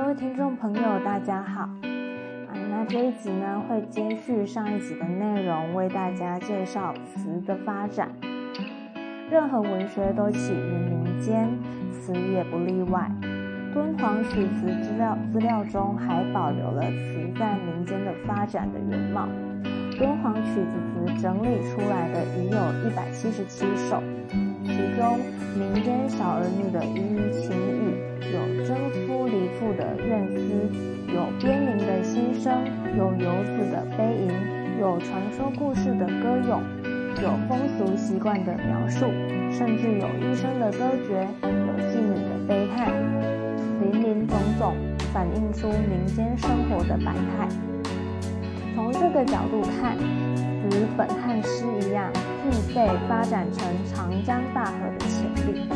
各位听众朋友，大家好。啊，那这一集呢会接续上一集的内容，为大家介绍词的发展。任何文学都起于民间，词也不例外。敦煌曲词资料资料中还保留了词在民间的发展的原貌。敦煌曲子词整理出来的已有一百七十七首，其中民间小儿女的一语情语，有征夫离妇的怨思，有边民的心声，有游子的悲吟，有传说故事的歌咏，有风俗习惯的描述，甚至有医生的歌诀，有妓女的悲叹，林林总总，反映出民间生活的百态。从这个角度看，词本和诗一样，具备发展成长江大河的潜力。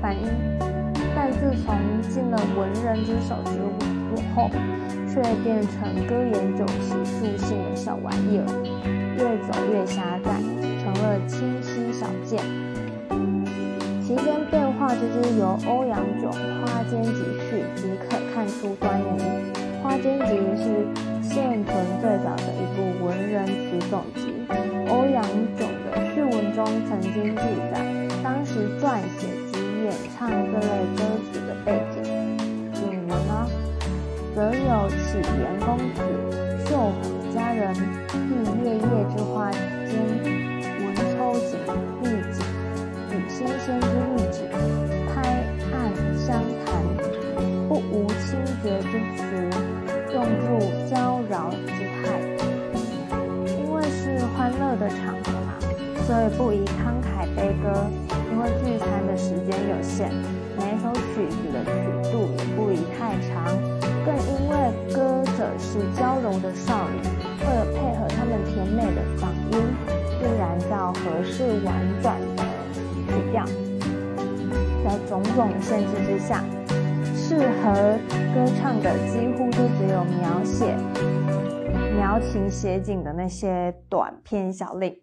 反映，自从进了文人之手之后，却变成歌言酒席助兴的小玩意儿，越走越狭窄，成了清晰少见。其间变化之之，由欧阳炯《花间集序》即可看出端倪。《花间集》是。现存最早的一部文人词总集，欧阳炯的序文中曾经记载，当时撰写演唱这类歌曲的背景。引文呢，则有启元公子绣坊佳人，忆月夜之花间，闻秋景丽景，与新鲜之玉指，每首曲子的曲度也不宜太长。更因为歌者是娇柔的少女，为了配合她们甜美的嗓音，自然要合适婉转的曲调。在种种的限制之下。适合歌唱的几乎都只有描写描情写景的那些短篇小令，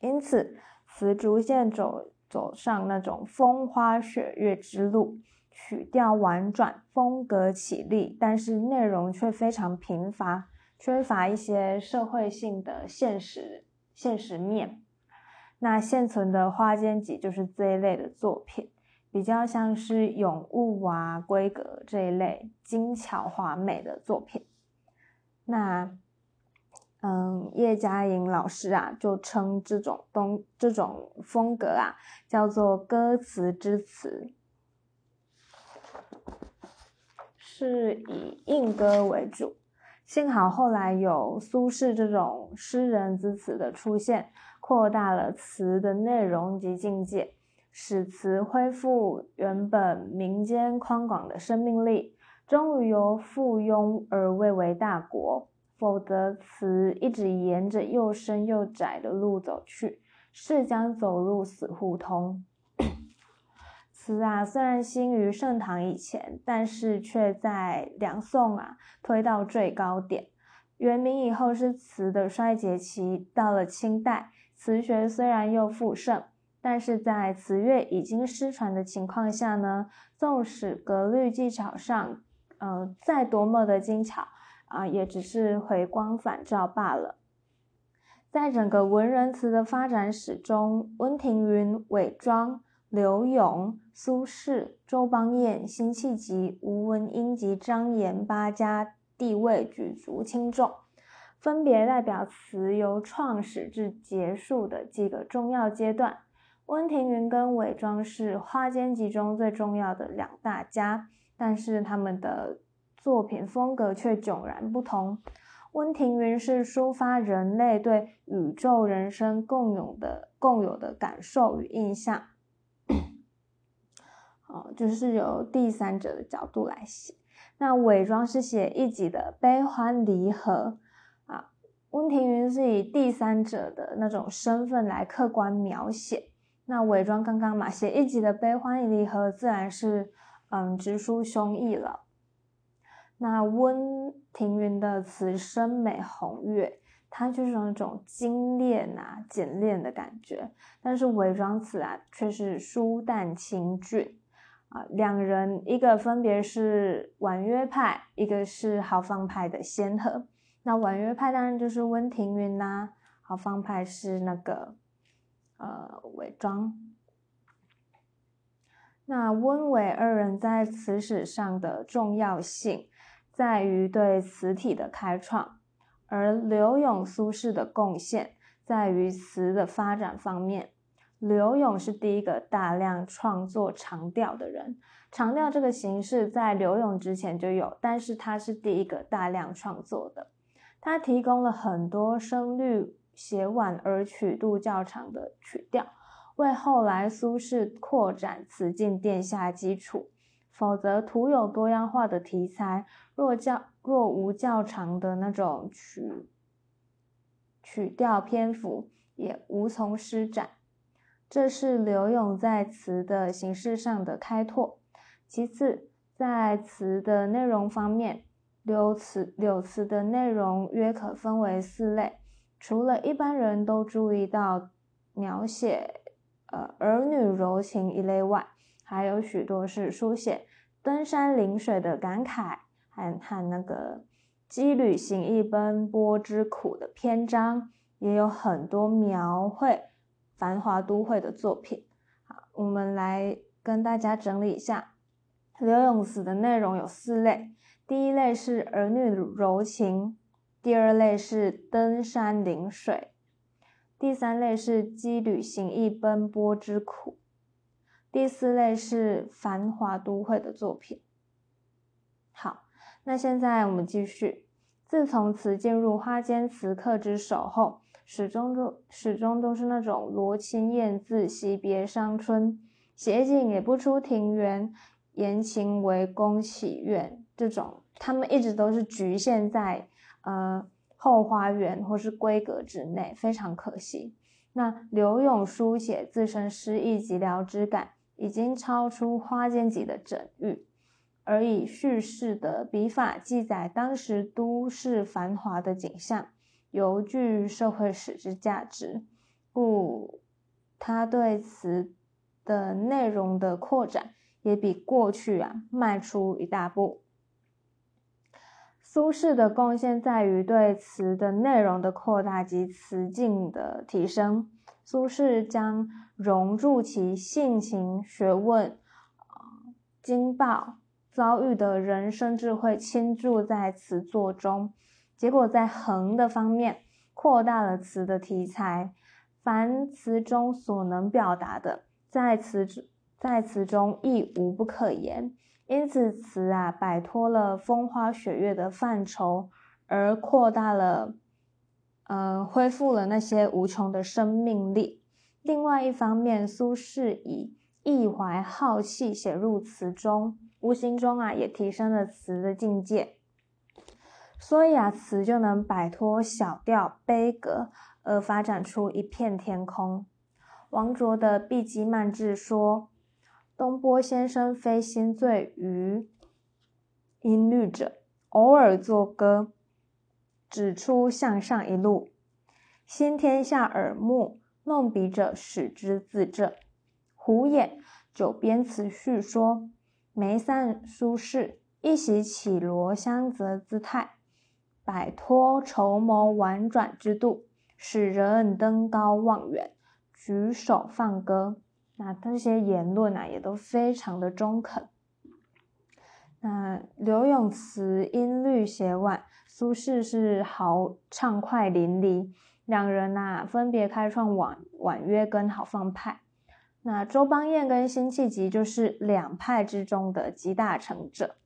因此词逐渐走走上那种风花雪月之路，曲调婉转，风格绮丽，但是内容却非常贫乏，缺乏一些社会性的现实现实面。那现存的《花间集》就是这一类的作品。比较像是咏物啊、闺阁这一类精巧华美的作品。那，嗯，叶嘉莹老师啊，就称这种东这种风格啊，叫做歌词之词，是以应歌为主。幸好后来有苏轼这种诗人之词的出现，扩大了词的内容及境界。使词恢复原本民间宽广的生命力，终于由附庸而蔚为大国。否则，词一直沿着又深又窄的路走去，是将走入死胡同。词啊，虽然兴于盛唐以前，但是却在两宋啊推到最高点。元明以后是词的衰竭期，到了清代，词学虽然又复盛。但是在词乐已经失传的情况下呢，纵使格律技巧上，呃，再多么的精巧啊，也只是回光返照罢了。在整个文人词的发展史中，温庭筠、韦庄、柳永、苏轼、周邦彦、辛弃疾、吴文英及张炎八家地位举足轻重，分别代表词由创始至结束的几个重要阶段。温庭筠跟韦庄是《花间集》中最重要的两大家，但是他们的作品风格却迥然不同。温庭筠是抒发人类对宇宙人生共有的共有的感受与印象，哦，就是由第三者的角度来写。那伪装是写一己的悲欢离合啊，温庭筠是以第三者的那种身份来客观描写。那伪装刚刚嘛，写一集的悲欢离合，自然是嗯直抒胸臆了。那温庭筠的词声美红月，它就是那种精炼啊、简练的感觉；但是伪装词啊，却是疏淡清俊啊，两人一个分别是婉约派，一个是豪放派的先河。那婉约派当然就是温庭筠啦，豪放派是那个呃韦庄。那温韦二人在词史上的重要性在于对词体的开创，而柳永、苏轼的贡献在于词的发展方面。柳永是第一个大量创作长调的人，长调这个形式在柳永之前就有，但是他是第一个大量创作的。他提供了很多声律写婉而曲度较长的曲调，为后来苏轼扩展词境奠下基础。否则，徒有多样化的题材，若较若无较长的那种曲曲调篇幅，也无从施展。这是柳永在词的形式上的开拓。其次，在词的内容方面，柳词柳词的内容约可分为四类。除了一般人都注意到描写呃儿女柔情一类外，还有许多是书写登山临水的感慨，和和那个羁旅行役奔波之苦的篇章，也有很多描绘。繁华都会的作品，好，我们来跟大家整理一下柳永词的内容有四类。第一类是儿女柔情，第二类是登山临水，第三类是羁旅行役奔波之苦，第四类是繁华都会的作品。好，那现在我们继续。自从词进入花间词客之手后。始终都始终都是那种罗衾燕自惜别伤春，写景也不出庭园，言情为宫启苑这种，他们一直都是局限在呃后花园或是闺阁之内，非常可惜。那柳永书写自身诗意寂寥之感，已经超出花间集的整域，而以叙事的笔法记载当时都市繁华的景象。尤具社会史之价值，故他对此的内容的扩展也比过去啊迈出一大步。苏轼的贡献在于对词的内容的扩大及词境的提升。苏轼将融入其性情、学问、啊经报、遭遇的人生智慧倾注在词作中。结果在横的方面扩大了词的题材，凡词中所能表达的，在词在词中亦无不可言。因此，词啊摆脱了风花雪月的范畴，而扩大了，呃，恢复了那些无穷的生命力。另外一方面，苏轼以意怀浩气写入词中，无形中啊也提升了词的境界。所以啊，词就能摆脱小调悲格，而发展出一片天空。王卓的《碧鸡漫志》说：“东坡先生非心醉于音律者，偶尔作歌，指出向上一路，先天下耳目，弄笔者使之自正。”胡衍九编词序说：“梅散苏轼一袭绮罗香泽姿态。”摆脱筹谋婉转之度，使人登高望远，举手放歌。那这些言论啊，也都非常的中肯。那柳永词音律写婉，苏轼是豪畅快淋漓。两人呐，分别开创婉婉约跟豪放派。那周邦彦跟辛弃疾就是两派之中的集大成者。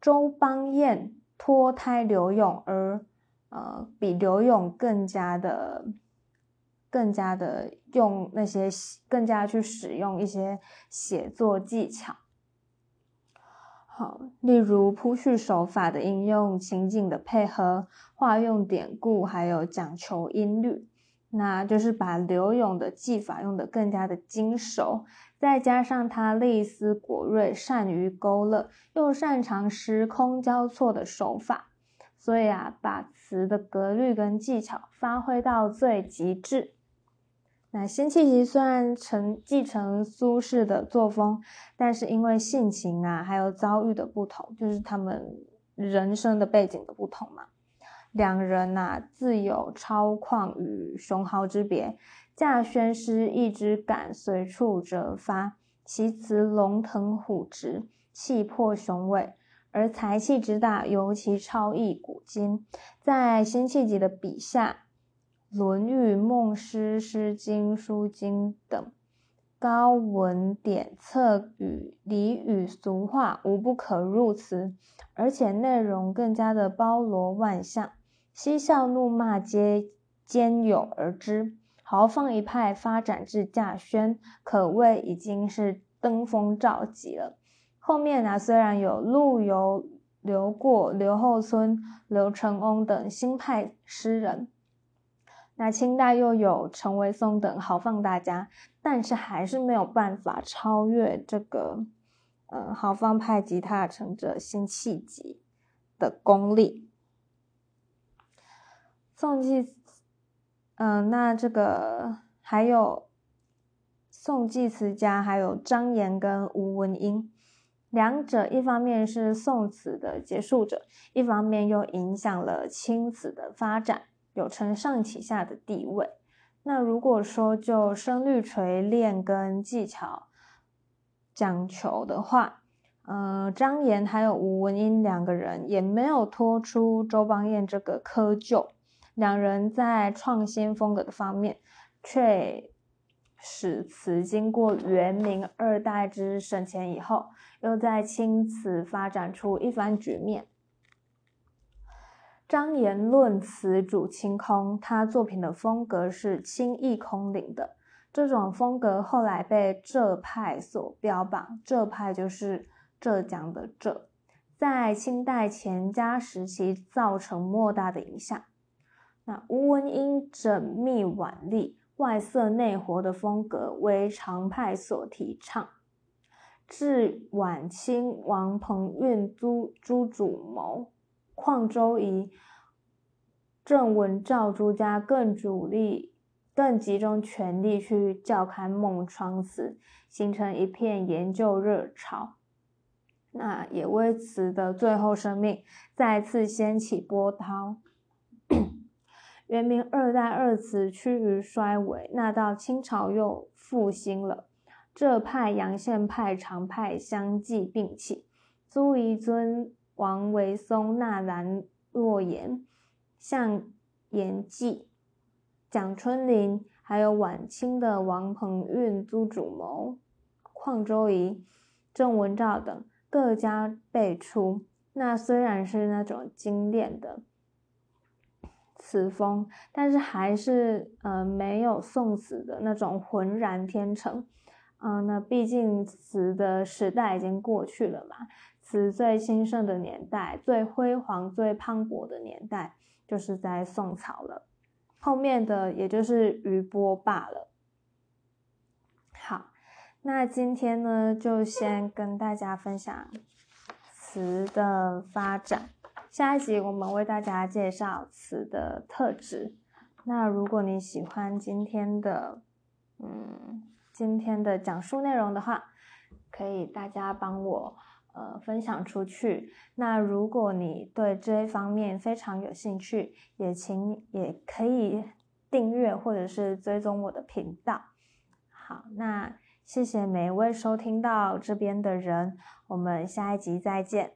周邦彦。脱胎刘永，而呃，比刘永更加的、更加的用那些更加去使用一些写作技巧。好，例如铺叙手法的应用、情景的配合、化用典故，还有讲求音律，那就是把刘永的技法用得更加的精熟。再加上他力思果锐，善于勾勒，又擅长时空交错的手法，所以啊，把词的格律跟技巧发挥到最极致。那辛弃疾虽然承继承苏轼的作风，但是因为性情啊，还有遭遇的不同，就是他们人生的背景的不同嘛，两人呐自有超旷与雄豪之别。稼轩诗一之感随处折发，其词龙腾虎直，气魄雄伟，而才气之大，尤其超逸古今。在辛弃疾的笔下。《论语》《孟诗》《诗经》《书经》等高文典册与俚语俗话无不可入词，而且内容更加的包罗万象，嬉笑怒骂皆兼有而之。豪放一派发展至稼轩，可谓已经是登峰造极了。后面呢，虽然有陆游、刘过、刘后村、刘承翁等新派诗人。那清代又有陈维松等豪放大家，但是还是没有办法超越这个，呃，豪放派吉他成者辛弃疾的功力。宋季，嗯，那这个还有宋季词家，还有张炎跟吴文英，两者一方面是宋词的结束者，一方面又影响了清词的发展。有承上启下的地位。那如果说就声律锤炼跟技巧讲求的话，呃，张炎还有吴文英两个人也没有脱出周邦彦这个窠臼，两人在创新风格的方面，却使词经过元明二代之省钱以后，又在清词发展出一番局面。张炎论词主清空，他作品的风格是清逸空灵的。这种风格后来被浙派所标榜，浙派就是浙江的浙，在清代钱家时期造成莫大的影响。那吴文英缜密婉丽、外色内活的风格为常派所提倡。至晚清，王鹏运、朱朱主谋。邝周颐、郑文照诸家更主力、更集中全力去校勘孟窗词，形成一片研究热潮。那也为此的最后生命再次掀起波涛。元明二代二词趋于衰微，那到清朝又复兴了。浙派、阳羡派、常派相继并起，朱彝尊。王维松、纳兰若言、向延纪、蒋春林，还有晚清的王鹏运、朱主谋、邝周颐、郑文照等各家辈出。那虽然是那种精炼的词风，但是还是呃没有宋词的那种浑然天成。嗯，那毕竟词的时代已经过去了嘛。词最兴盛的年代、最辉煌、最磅礴的年代，就是在宋朝了。后面的也就是余波罢了。好，那今天呢，就先跟大家分享词的发展。下一集我们为大家介绍词的特质。那如果你喜欢今天的，嗯，今天的讲述内容的话，可以大家帮我。呃，分享出去。那如果你对这一方面非常有兴趣，也请也可以订阅或者是追踪我的频道。好，那谢谢每一位收听到这边的人，我们下一集再见。